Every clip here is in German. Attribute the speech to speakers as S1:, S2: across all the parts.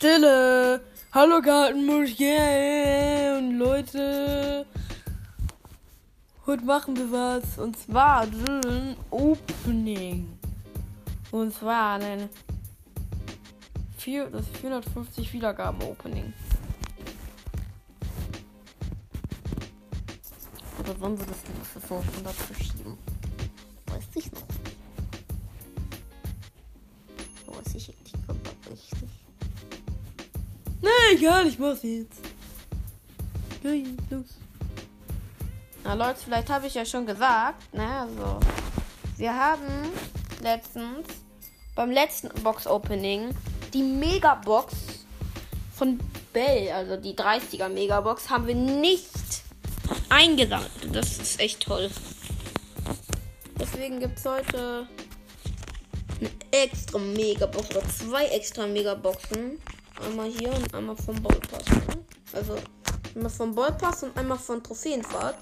S1: Stille. Hallo Gartenmuscheln. Leute. Heute machen wir was. Und zwar ein Opening. Und zwar ein vier, das 450 Wiedergaben Opening. Oder sollen wir das für 500 verschieben? Weiß ich noch egal, ich mach's jetzt. Okay, los. Na Leute, vielleicht habe ich ja schon gesagt, ne, also wir haben letztens beim letzten Box Opening die Megabox von Bell, also die 30er Megabox, haben wir nicht eingesammelt. Das ist echt toll. Deswegen gibt es heute eine extra Megabox oder zwei extra Megaboxen. Einmal hier und einmal vom Ballpass. Ne? Also einmal vom Ballpass und einmal von Trophäenfahrt.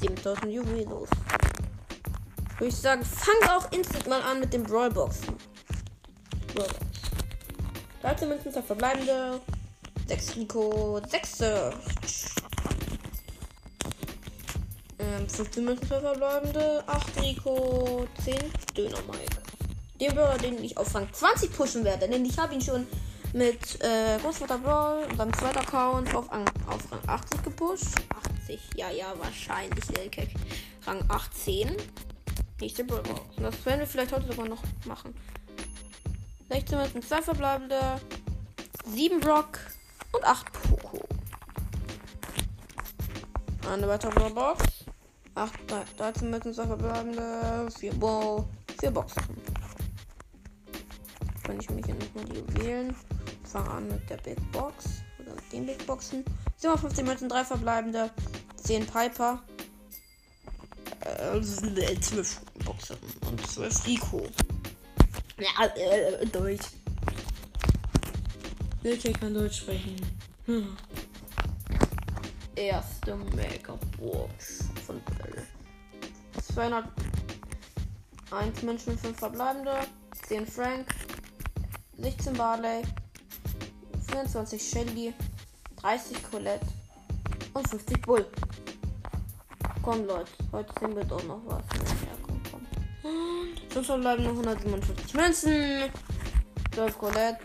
S1: 7000 Juwelos. Würde ich sagen, fangen auch instant mal an mit den Brawlboxen. Brawlbox. 13 Münzen, zwei verbleibende. 6 Rico, 6 Search. Ähm, 15 Münzen, zwei verbleibende. 8 Rico, 10 Döner Mike. Den Brawler, den ich auf Rang 20 pushen werde, denn ich habe ihn schon mit äh, Großvater Brawl und seinem zweiten Account auf, auf Rang 80 gepusht. 80, ja, ja, wahrscheinlich, Lelkek. Rang 18. Nächste Brawl. Und das werden wir vielleicht heute sogar noch machen. 16 Münzen, 2 verbleibende, 7 Brock und 8 Poco. Eine weitere Brawl Box. 8, 13 Münzen, 2 verbleibende, 4 Bow, 4 Boxen. Wenn ich mich hier nochmal die Juwelen fange an mit der Big Box oder mit den Big Boxen. 750 Münzen, 3 verbleibende, 10 Piper, äh, 12 Boxen und 12 Rico. Ja, äh, Deutsch. Welcher kann Deutsch sprechen? Hm. Erste Mega-Box von Bell. 201 Menschen, 5 verbleibende, 10 Frank, 16 Barley, 24 Shelly, 30 Colette und 50 Bull. Komm Leute, heute sehen wir doch noch was. Ja, komm, komm. So verbleiben noch 157 Münzen. 12 Colette.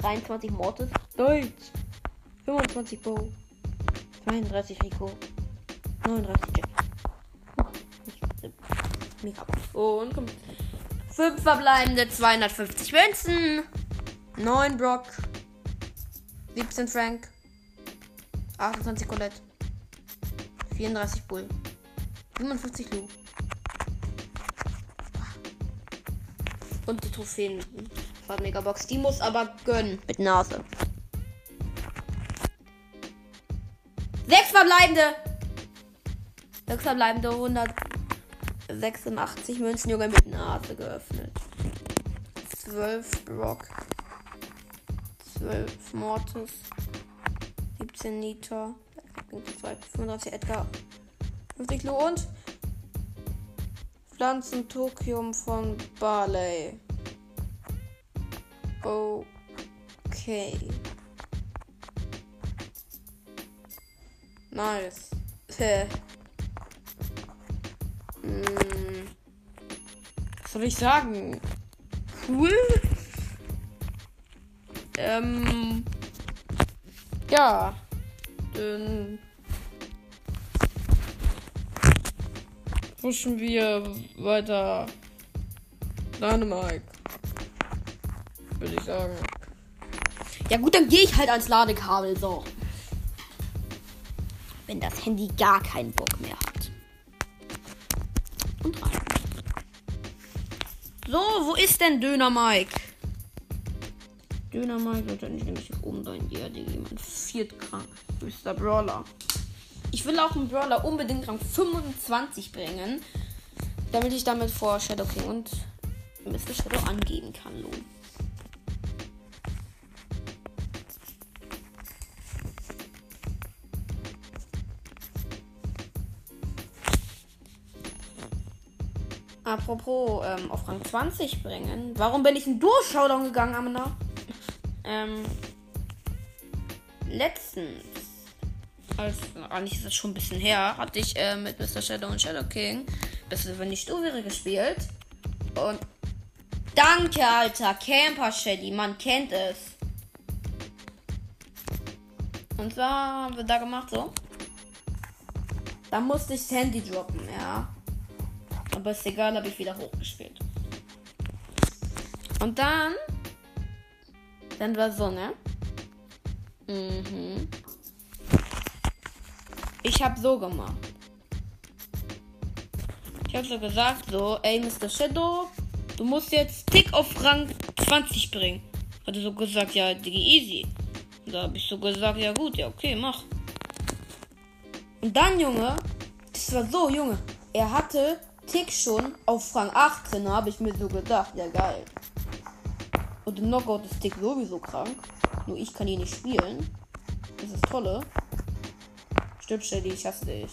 S1: 23 Mortis. Deutsch. 25 Bo. 32 Rico. 39 Jack. Mega. Und komm. 5 verbleibende 250 Münzen. 9 Brock. 17 Frank. 28 Colette. 34 Bull. 55 Lu. Und die Trophäen. Megabox. Die muss aber gönnen. Mit Nase. Sechs verbleibende. Sechs verbleibende 186 Münzen, Junge, mit Nase geöffnet. 12 Brock. 12 Mortis. 17 Nita. 35 Edgar. 50 Lo und Pflanzentokium von Barley. Okay. Nice. Was soll ich sagen? Cool. Ähm. Ja. Dann pushen wir weiter Dynamike. Würde ich sagen. Ja gut, dann gehe ich halt ans Ladekabel so. Wenn das Handy gar keinen Bock mehr wo ist denn Döner Mike? Döner Mike wird nicht richtig oben sein. Ja, Digga, jemand viertkrank. Höchster Brawler. Ich will auch einen Brawler unbedingt Rang 25 bringen, damit ich damit vor Shadow King und Mr. Shadow angehen kann. Lohn. Apropos ähm, auf Rang 20 bringen. Warum bin ich in Durchschaudown gegangen, Amina? Ähm, letztens, als, eigentlich ist das schon ein bisschen her, hatte ich äh, mit Mr. Shadow und Shadow King, ist wenn nicht wäre, gespielt. Und danke, Alter, Camper Shady, man kennt es. Und zwar haben wir da gemacht so. Da musste ich Sandy droppen, ja. Aber ist egal, habe ich wieder hochgespielt. Und dann. Dann war so, ne? Mhm. Ich habe so gemacht. Ich habe so gesagt, so, ey, Mr. Shadow, du musst jetzt Tick auf Rang 20 bringen. Hat er so gesagt, ja, Digi, easy. Da habe ich so gesagt, ja gut, ja okay, mach. Und dann, Junge, das war so, Junge, er hatte Tick schon auf Rang 18, da habe ich mir so gedacht, ja geil. Und im Knockout ist Tick sowieso krank. Nur ich kann ihn nicht spielen. Das ist tolle. Stimmt, Shelly, ich hasse dich.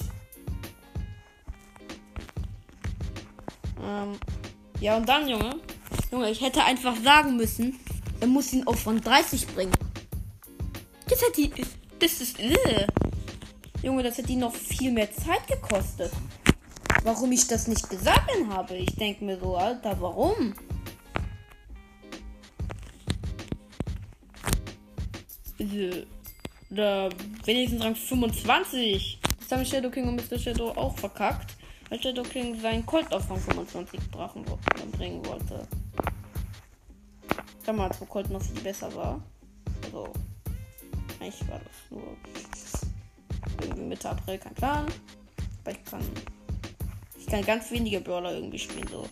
S1: Ähm, ja, und dann, Junge. Junge, ich hätte einfach sagen müssen, er muss ihn auf Rang 30 bringen. Das hätte die. Das ist. Äh. Junge, das hätte ihn noch viel mehr Zeit gekostet. Warum ich das nicht gesagt habe? Ich denke mir so, Alter, warum? Da wenigstens Rang 25. Das haben Shadow King und Mr. Shadow auch verkackt. Weil Shadow King seinen Colt auf Rang 25 brachen, bringen wollte. Damals, wo Colt noch viel besser war. Also, eigentlich war das nur irgendwie Mitte April, kein Plan. Aber ich kann. Ich kann ganz wenige Brawler irgendwie spielen. So.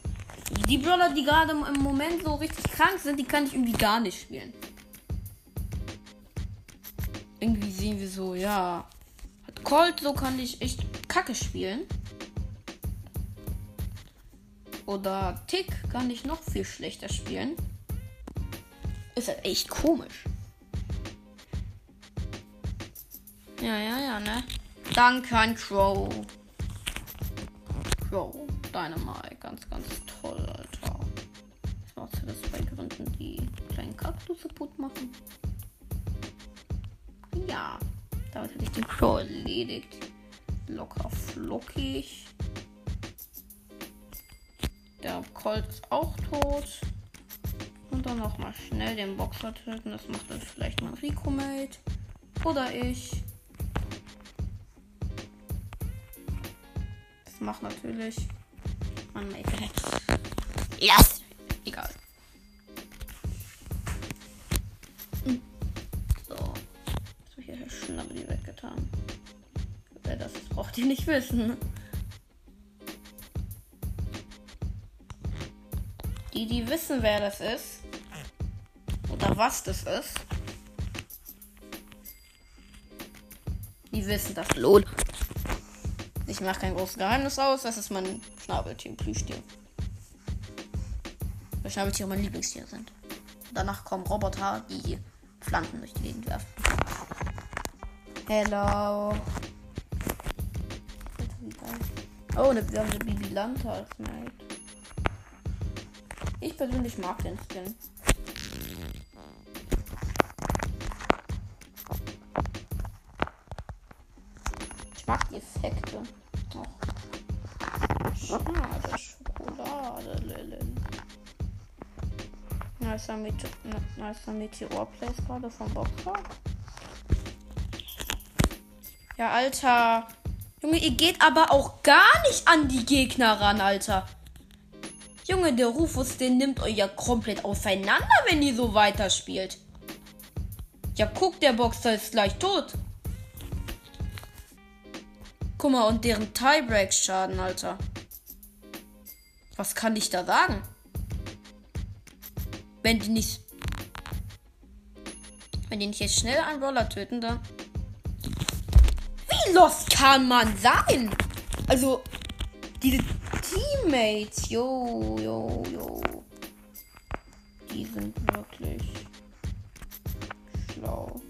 S1: Die Brawler, die gerade im Moment so richtig krank sind, die kann ich irgendwie gar nicht spielen irgendwie sehen wir so, ja. Hat Colt, so kann ich echt Kacke spielen. Oder Tick kann ich noch viel schlechter spielen. Ist halt echt komisch. Ja, ja, ja, ne? Danke an Crow. Crow, Dynamite, ganz, ganz toll, Alter. Was machst du das bei Gründen, die kleinen Kaktus kaputt machen? Ja, damit hätte ich den Crow erledigt. Locker flockig. Der Colt ist auch tot. Und dann noch mal schnell den Boxer töten. Das macht dann vielleicht mein Rico-Mate. Oder ich. Macht natürlich mein Mate. Yes! Egal. braucht ihr nicht wissen. Die, die wissen, wer das ist. Oder was das ist. Die wissen das. Lol. Ich mache kein großes Geheimnis aus. Das ist mein Schnabeltier, Plüschtier. Weil Schnabeltiere mein Lieblingstier sind. Danach kommen Roboter, die Pflanzen durch die Gegend werfen. Hello. Oh, ne, eine Bibi Lanta als Mate. Ich persönlich mag den Skin. Ich mag die Effekte. Och. Schade, Schokolade, Lilin. Nicer, Mete nicer Meteor-Place gerade vom Boxer. Ja, Alter. Junge, ihr geht aber auch gar nicht an die Gegner ran, Alter. Junge, der Rufus, den nimmt euch ja komplett auseinander, wenn ihr so weiterspielt. Ja, guck, der Boxer ist gleich tot. Guck mal, und deren Tiebreak-Schaden, Alter. Was kann ich da sagen? Wenn die nicht. Wenn die nicht jetzt schnell einen Roller töten, dann lost kann man sein? Also, diese Teammates, yo, yo, yo. Die sind wirklich schlau.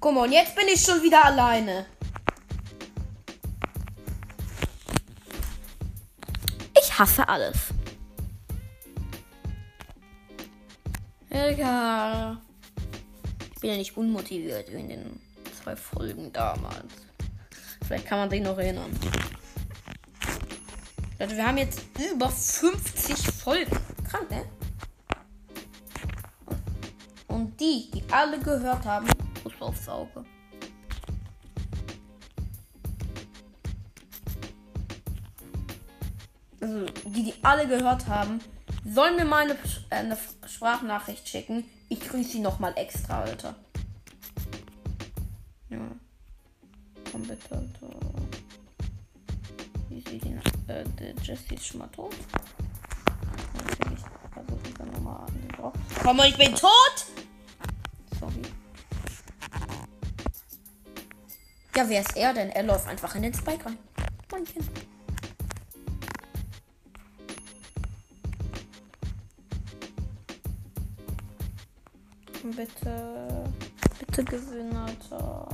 S1: Guck mal, und jetzt bin ich schon wieder alleine. Hasse alles. Egal. Ich bin ja nicht unmotiviert in den zwei Folgen damals. Vielleicht kann man sich noch erinnern. Also wir haben jetzt über 50 Folgen. Krank, ne? Und die, die alle gehört haben, muss aufs Auge. Also die, die alle gehört haben, sollen mir mal eine, äh, eine Sprachnachricht schicken. Ich grüße sie nochmal extra, Alter. Ja. Komm bitte, Alter. Wie sieht die äh, der Jesse ist schon mal tot? Natürlich. Also ich dann nochmal an den Box. Komm, ich bin tot! Sorry. Ja, wer ist er denn? Er läuft einfach in den Spike rein. Moinchen. Bitte. Bitte gewinnen, Alter.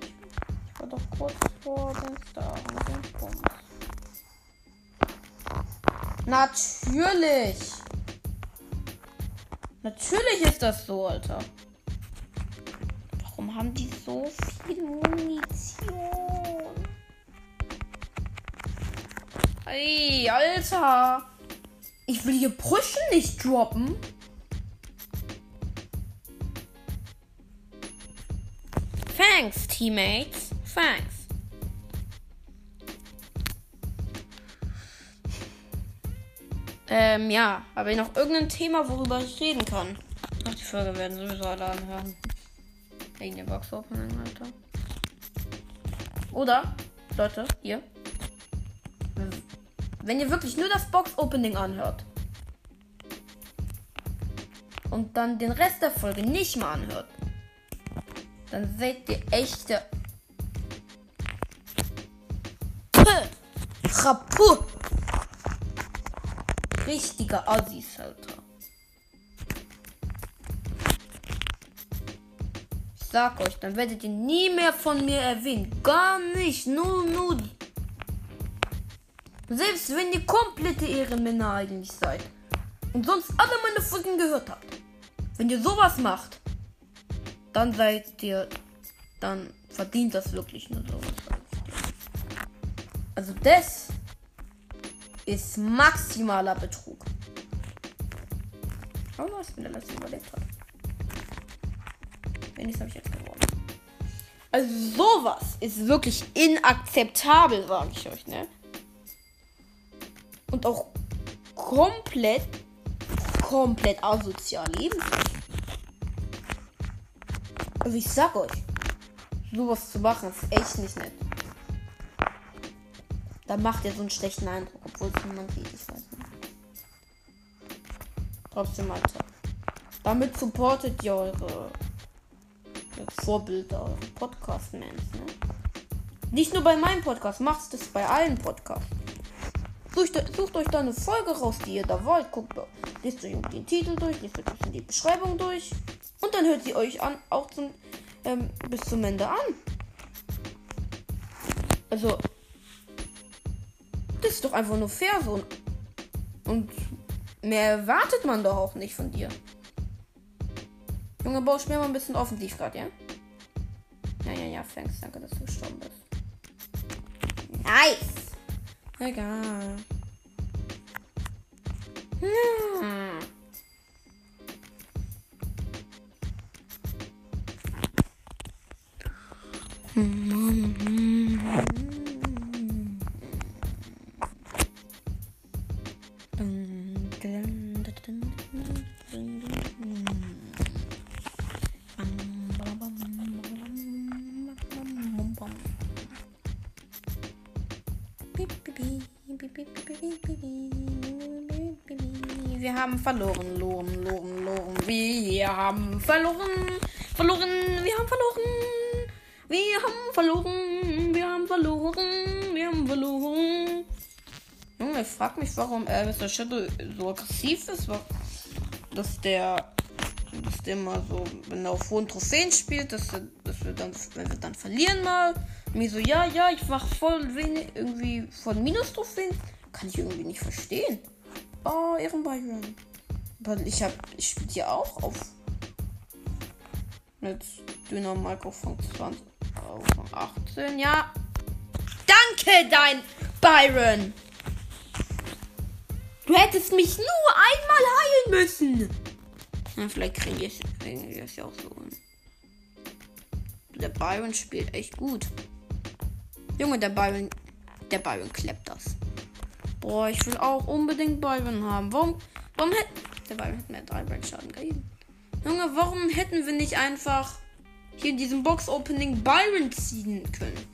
S1: Ich war doch kurz vor den Star und den Punkt. Natürlich. Natürlich ist das so, Alter. Warum haben die so viel Munition? Ey, Alter. Ich will hier Brüche nicht droppen. Thanks, teammates. Thanks. Ähm, ja. Habe ich noch irgendein Thema, worüber ich reden kann? Ach, die Folge werden sowieso alle anhören. Wegen der Box Opening, Alter. Oder, Leute, hier. Wenn ihr wirklich nur das Box Opening anhört und dann den Rest der Folge nicht mal anhört, dann seid ihr echte Rapu. Richtiger Assis, Alter. Ich sag euch, dann werdet ihr nie mehr von mir erwähnen. Gar nicht. Nur, nur. Selbst wenn ihr komplette Ehrenmänner eigentlich seid. Und sonst alle meine Folgen gehört habt. Wenn ihr sowas macht, dann seid ihr. Dann verdient das wirklich nur sowas. Also das ist maximaler Betrug. Oh, was bin der letzte überlebt hat. Wenigstens habe ich jetzt gewonnen. Also sowas ist wirklich inakzeptabel, sage ich euch, ne? Und auch komplett, komplett asozial leben. Also ich sag euch, sowas zu machen ist echt nicht nett. Da macht ihr so einen schlechten Eindruck, obwohl es niemand sieht, ich weiß nicht. Trotzdem, Alter. Damit supportet ihr eure Vorbilder, eure Podcast-Mans, ne? Nicht nur bei meinem Podcast, macht es bei allen Podcasts. Sucht, sucht, euch da eine Folge raus, die ihr da wollt. Guckt, lest euch den Titel durch, lest euch die Beschreibung durch. Dann hört sie euch an, auch zum, ähm, bis zum Ende an. Also, das ist doch einfach nur fair so. Und mehr erwartet man doch auch nicht von dir. Junge, baust mir mal ein bisschen offensiv gerade, ja? Ja, ja, ja, thanks. Danke, dass du gestorben bist. Nice. Egal. Hm. Wir haben verloren, loren, loren, loren. Wir haben verloren, verloren, Junge, ich frag mich, warum äh, Mr. Shadow so aggressiv ist. Dass der, dass der mal so, wenn er auf hohen Trophäen spielt, dass, er, dass wir dann, wenn wir dann verlieren mal mir so, ja, ja, ich mach voll wenig, irgendwie von Minus-Trophäen. Kann ich irgendwie nicht verstehen. Oh, Ehrenbyron. Aber ich hab, ich spiele hier auch auf. Mit dünner Mike von 20, von 18, ja. Danke, dein Byron. Du hättest mich nur einmal heilen müssen. Ja, vielleicht kriegen wir es ja auch so. Der Byron spielt echt gut. Junge, der Byron, der Byron klappt das. Boah, ich will auch unbedingt Byron haben. Warum, warum hätte, der Byron hat mehr 3 Brandschaden gegeben. Junge, warum hätten wir nicht einfach hier in diesem Box-Opening Byron ziehen können?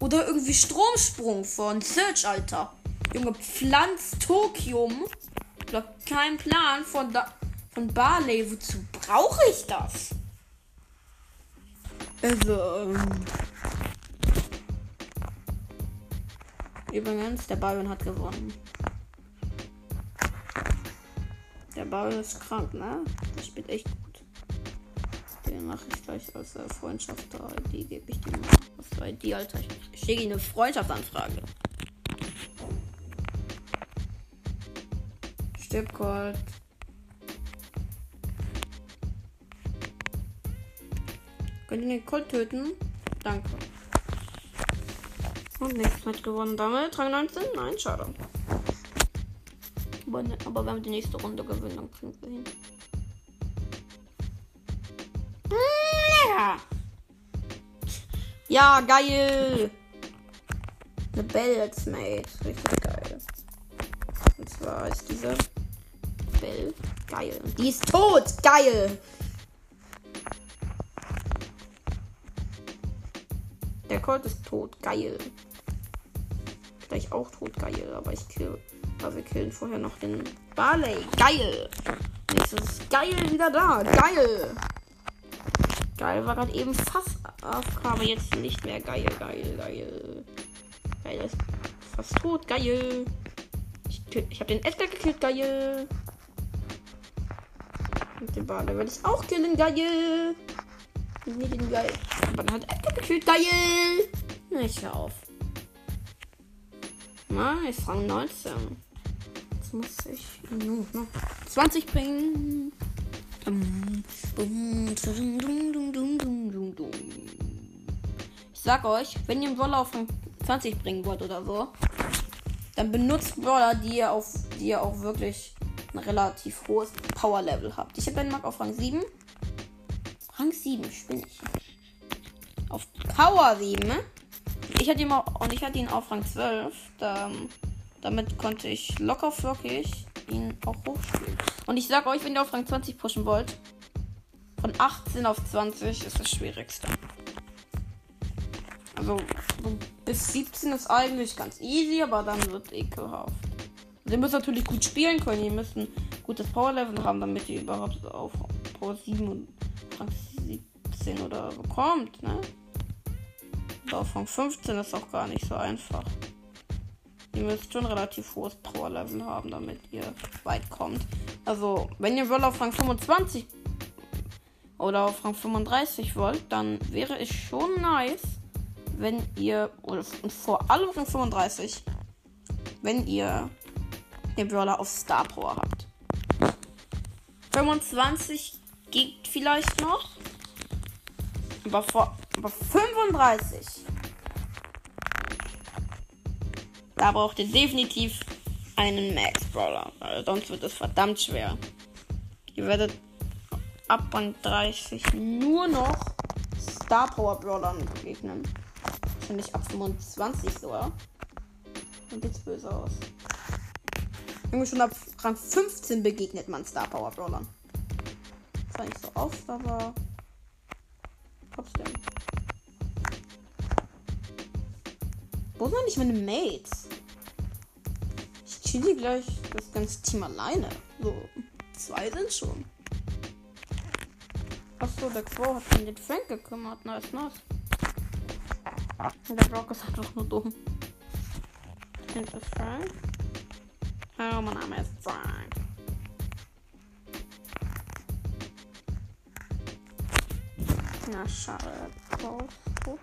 S1: Oder irgendwie Stromsprung von Search, Alter. Junge, Pflanz Tokium. Ich hab keinen Plan von, da, von Barley. Wozu brauche ich das? Also, ähm. Übrigens, der Byron hat gewonnen. Der Byron ist krank, ne? Der spielt echt gut. Den mache ich gleich als äh, Freundschaft Die gebe ich dir mal. Für ID, Alter? Ich schicke ihm eine Freundschaftsanfrage. Stirb Gold. Könnt ihr den Colt töten? Danke. Und nächstes Match gewonnen. Damit Rang 19? Nein, schade. Aber, aber wenn wir die nächste Runde gewinnen, dann kriegen wir hin. Ja. Ja, geil. Eine Bell als Mate. Richtig geil. Und zwar ist diese Bell geil. Die ist tot. Geil. Der Colt ist tot. Geil. Gleich auch tot. Geil. Aber ich kill. Aber wir killen vorher noch den Barley. Geil. Nächstes geil wieder da. Geil. Geil war gerade eben fast AFK, aber jetzt nicht mehr. Geil, geil, geil. Geil ist fast tot. Geil. Ich, ich habe den Edgar gekillt. Geil. Und den Barley werde ich auch killen. Geil. Nee, den geil. Aber dann hat Edgar gekillt. Geil. Na, ich hör auf. Nice, Rang 19. Jetzt muss ich nur noch 20 bringen. Ich sag euch, wenn ihr einen Brawler auf 20 bringen wollt oder so, dann benutzt Brawler, die ihr, auf, die ihr auch wirklich ein relativ hohes Power-Level habt. Ich habe Mark auf Rang 7. Rang 7, spinne ich. Auf Power 7. Ne? Ich hatte ihn und ich hatte ihn auf Rang 12. Da, damit konnte ich locker flockig ihn auch hochspielen. Und ich sag euch, wenn ihr auf Rang 20 pushen wollt, von 18 auf 20 ist das Schwierigste. Also bis 17 ist eigentlich ganz easy, aber dann wird ekelhaft. Ihr müsst natürlich gut spielen können. Ihr müsst ein gutes Power-Level haben, damit ihr überhaupt auf Power 7 und Rang 17 oder so kommt, ne? Aber auf Rang 15 ist auch gar nicht so einfach. Ihr müsst schon relativ hohes Power-Level haben, damit ihr weit kommt. Also, wenn ihr Roll auf Rang 25 oder auf Rang 35 wollt, dann wäre es schon nice, wenn ihr, oder vor allem Rang 35, wenn ihr den Brawler auf Star Power habt. 25 geht vielleicht noch. Aber, vor, aber 35 Da braucht ihr definitiv einen Max Brawler, sonst wird es verdammt schwer. Ihr werdet ab Rang 30 nur noch Star Power Brawlern begegnen. Wahrscheinlich ab 25 sogar. Und jetzt böse aus. Irgendwie schon ab Rang 15 begegnet man Star Power Brawlern. Zwar nicht so oft, aber trotzdem. Wo sind eigentlich meine Mates? Ich chill gleich das ganze Team alleine. So, zwei sind schon. Achso, der Quo hat sich um den Frank gekümmert. Nice, nice. Und der Brock ist einfach nur dumm. Sind das Frank? Hallo, mein Name ist Frank. Na, schade. Tot.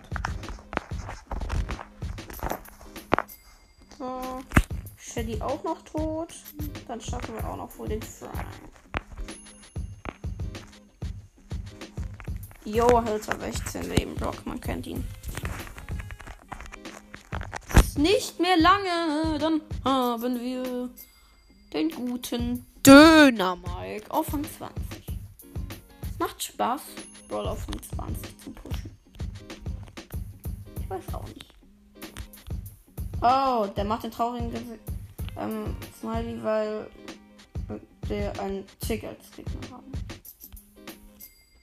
S1: So. Shelly auch noch tot. Dann schaffen wir auch noch wohl den Frank. Jo, hält er 16 Leben. Block, man kennt ihn. Nicht mehr lange, dann haben wir den guten Döner Mike auf Rang 20. Macht Spaß, Brawl auf Rang 20 zu pushen. Ich weiß auch nicht. Oh, der macht den traurigen ähm, Smiley, weil der einen Tick als Gegner haben.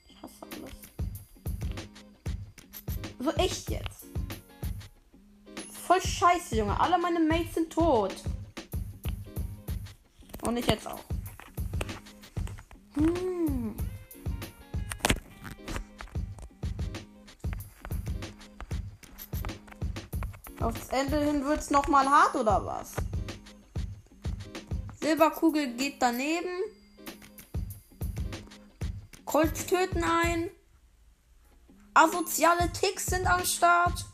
S1: Ich hasse alles. So echt jetzt. Voll scheiße, Junge. Alle meine Mates sind tot. Und ich jetzt auch. Hm. Aufs Ende hin wird's noch mal hart oder was? Silberkugel geht daneben. Colts töten ein. Asoziale Ticks sind am Start.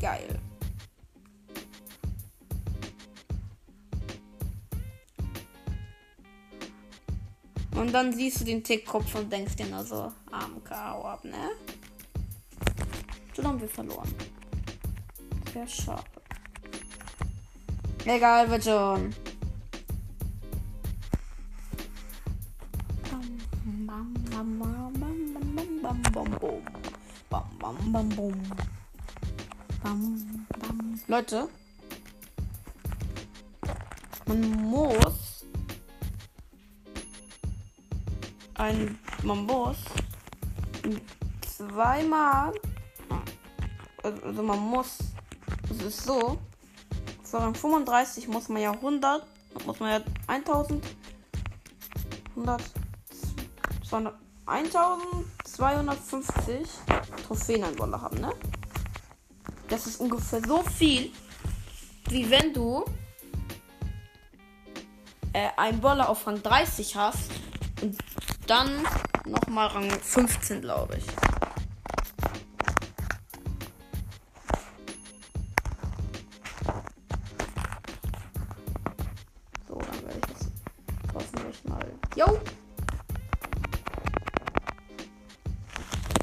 S1: Geil. Und dann siehst du den Tickkopf und denkst dir nur so, arm K.O. ab, ne? Schon haben wir verloren. Sehr schade. Egal, wird schon. Leute, man muss ein man muss zweimal also man muss es ist so für Rang 35 muss man ja 100 muss man ja 1000 100 200 1250 Trophäen an Wolle haben, ne? Das ist ungefähr so viel, wie wenn du äh, einen Boller auf Rang 30 hast und dann nochmal Rang 15, glaube ich. So, dann werde ich das hoffentlich mal. Jo!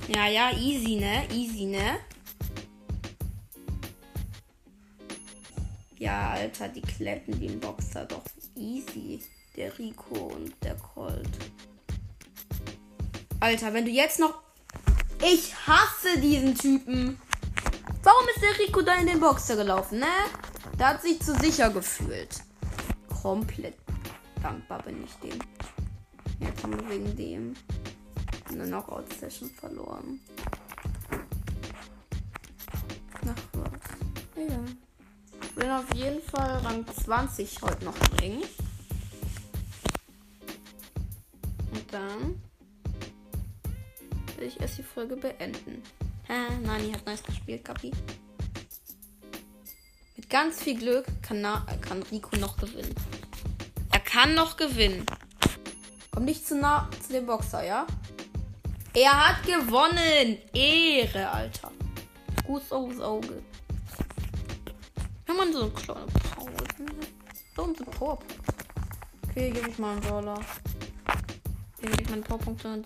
S1: Ja, ja, easy, ne? Easy, ne? Ja, Alter, die kletten den Boxer doch easy. Der Rico und der Colt. Alter, wenn du jetzt noch. Ich hasse diesen Typen. Warum ist der Rico da in den Boxer gelaufen, ne? Der hat sich zu sicher gefühlt. Komplett dankbar bin ich dem. Jetzt haben wir wegen dem eine Knockout-Session verloren. Ach was. Ja. Ich will auf jeden Fall Rang 20 heute noch bringen. Und dann ich erst die Folge beenden. Hä? Nani hat nice gespielt, Kapi. Mit ganz viel Glück kann, Na kann Rico noch gewinnen. Er kann noch gewinnen. Komm nicht zu nah zu dem Boxer, ja? Er hat gewonnen. Ehre, Alter. Fuß aufs Auge. Wenn man so eine kleine Pause. So ein Powerpunkt. Okay, gebe ich mal einen Dollar. Gebe ich meinen Powerpunkt an.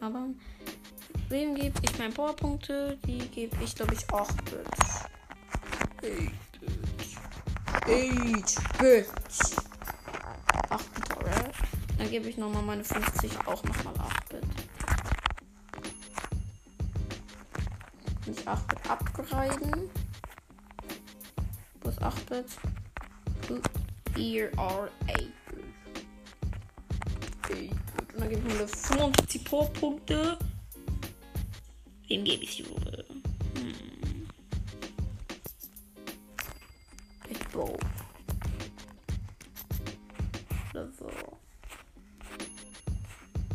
S1: Aber wem gebe ich meine Powerpunkte? Die gebe ich, glaube ich, 8 Bits. 8 Bits. 8 Bits. 8 Bit, alright. Dann gebe ich nochmal meine 50 auch nochmal 8 Bit. Nicht 8 Bit abgreifen. Ist 8 Bit? Here are 8 Bit. 8 Bit. Und dann gebe ich mir 55 Pro-Punkte. Wem gebe ich sie wohl? Hm. Ich Bo. Oder so.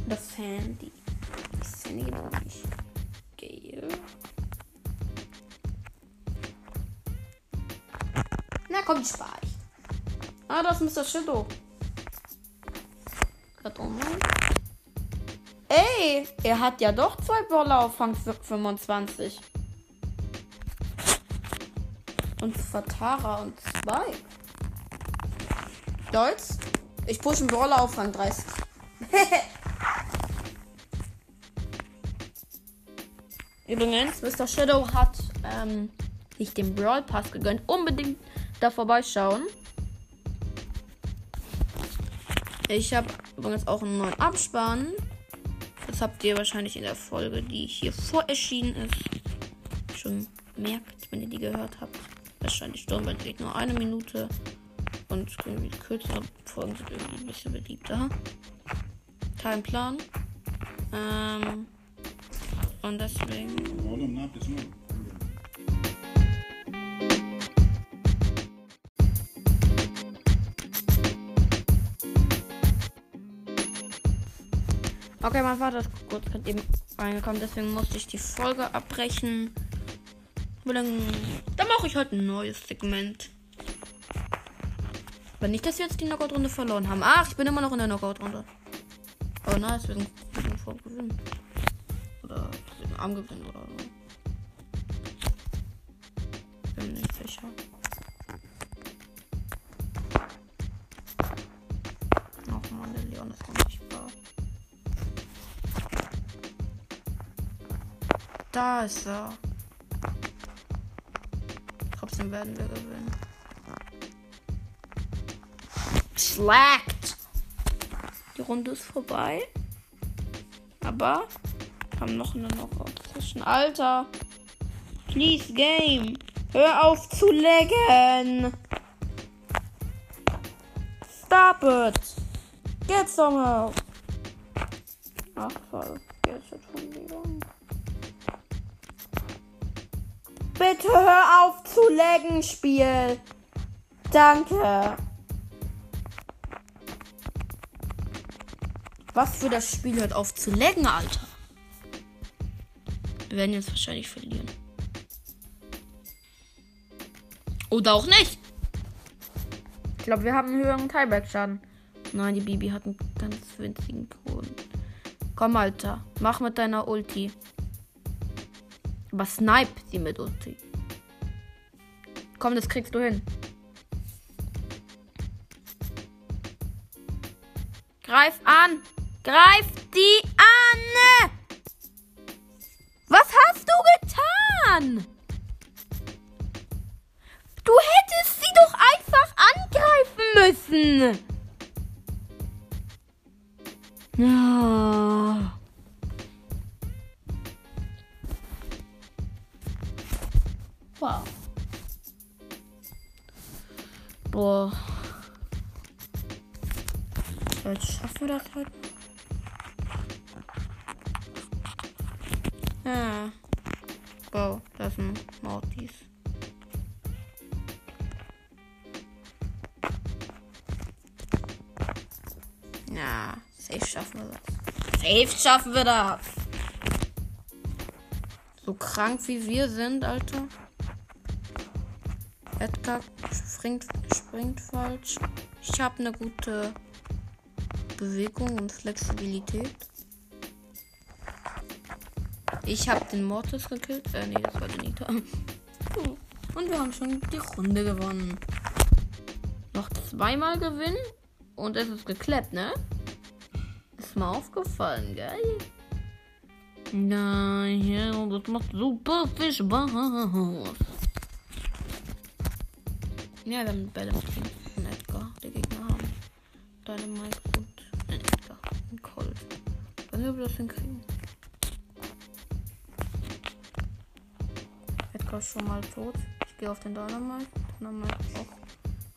S1: Das Sandy. Das Sandy gibt es nicht. Geil. Na komm, ich spare ich. Ah, das ist Mr. Shadow. Gerade online. Ey, er hat ja doch zwei Brawler auf Rang 25. Und Fatara und zwei. Deutsch? Ich pushe einen Brawler auf Rang 30. Übrigens, Mr. Shadow hat ähm, sich den Brawl Pass gegönnt. Unbedingt da vorbeischauen. Ich habe übrigens auch einen neuen Abspann. Das habt ihr wahrscheinlich in der Folge, die hier vor erschienen ist, schon merkt, wenn ihr die gehört habt. Wahrscheinlich Sturmband geht nur eine Minute. Und irgendwie kürzere Folgen sind irgendwie ein bisschen beliebter. Kein Plan. Ähm, und deswegen. Okay, mein Vater ist kurz gerade eben reingekommen, deswegen musste ich die Folge abbrechen. Dann, mache ich heute ein neues Segment. Aber nicht, dass wir jetzt die Knockout-Runde verloren haben. Ach, ich bin immer noch in der Knockout-Runde. Oh nice, wir sind, wir sind vor Gewinn. Oder wir sind am Gewinn oder Da ist er. Trotzdem werden wir gewinnen. Slackt. Die Runde ist vorbei. Aber haben noch eine Knockout-Session. Alter. Please, Game. Hör auf zu laggen. Stop it. Get some help. Ach, voll. Bitte hör auf zu laggen, Spiel. Danke. Was für das Spiel hört auf zu laggen, Alter. Wir werden jetzt wahrscheinlich verlieren. Oder auch nicht. Ich glaube, wir haben einen höheren Tieback-Schaden. Nein, die Bibi hat einen ganz winzigen Boden. Komm, Alter. Mach mit deiner Ulti. Aber snipe sie mit Ulti. Komm, das kriegst du hin. Greif an! Greif die an! Was hast du getan? Du hättest sie doch einfach angreifen müssen. Ja. Wow. Boah. Jetzt schaffen wir das halt. Ja. Wow, das ein Mortis. Ja, safe schaffen wir das. Safe schaffen wir das. So krank wie wir sind, Alter. Edgar springt, springt falsch. Ich habe eine gute Bewegung und Flexibilität. Ich habe den Mortis gekillt. Äh, nee, das war der Nita. Und wir haben schon die Runde gewonnen. Noch zweimal gewinnen und es ist geklappt, ne? Ist mir aufgefallen, geil. Nein, ja, das macht super viel Spaß. Ja, haben Bälle mit und Edgar. Der Gegner haben Dynamite und ein Edgar und Colt. Wenn wir das hinkriegen. Edgar ist schon mal tot. Ich gehe auf den Dynamite. Dynamite auch.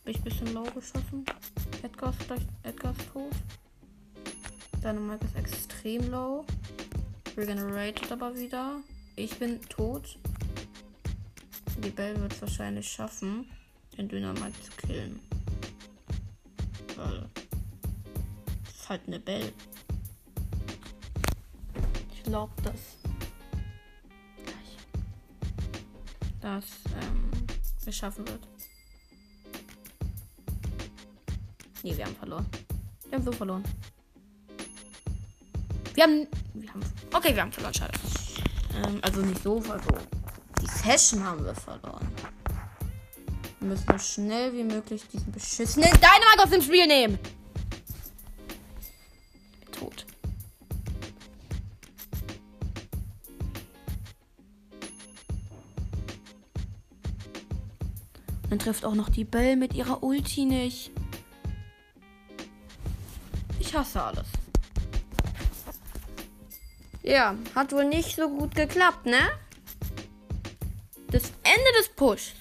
S1: Bin ich ein bisschen low geschossen. Edgar ist, gleich, Edgar ist tot. Dynamite ist extrem low. Regenerated aber wieder. Ich bin tot. Die Bell wird es wahrscheinlich schaffen, den Dynamite zu killen. Weil das ist halt eine Bell. Ich glaube, dass das ähm, es schaffen wird. Nee, wir haben verloren. Wir haben so verloren. Wir haben wir haben. Okay, wir haben verloren, schade. Ähm, also nicht so, also die Session haben wir verloren. Wir müssen so schnell wie möglich diesen beschissenen Dynamite aus dem Spiel nehmen. Tot. Dann trifft auch noch die Bell mit ihrer Ulti nicht. Ich hasse alles. Ja, hat wohl nicht so gut geklappt, ne? Das Ende des Pushs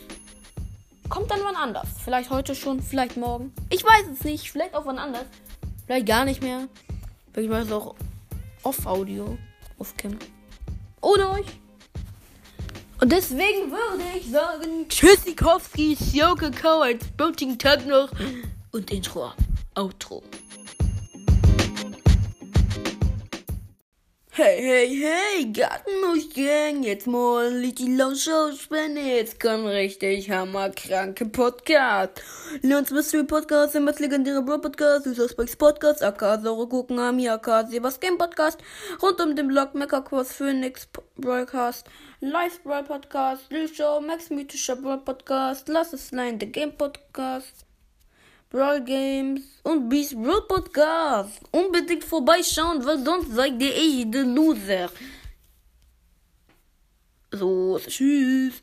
S1: kommt dann wann anders. Vielleicht heute schon, vielleicht morgen. Ich weiß es nicht. Vielleicht auch wann anders. Vielleicht gar nicht mehr. Vielleicht mache ich es auch auf Audio, auf Cam. Ohne euch. Und deswegen würde ich sagen, Tschüssikowski, Sjoke als Boating Tag noch und Intro, Outro. Hey, hey, hey, Gartenmuschgang, jetzt mal die Launch-Spende, jetzt kommt richtig hammerkranke Podcast. Leons Mystery Podcast, der legendäre Bro Podcast, Süßer Spikes Podcast, AK Ami, AK Sebas Game Podcast, rund um den Blog Mecha Cross Phoenix Broadcast, Live Brawl Podcast, Lil Show, Max Mythischer Brawl Podcast, Lass es Line, The Game Podcast. Brawl Games und Beast Brawl Podcast. Unbedingt vorbeischauen, weil sonst seid ihr der Loser. So, tschüss.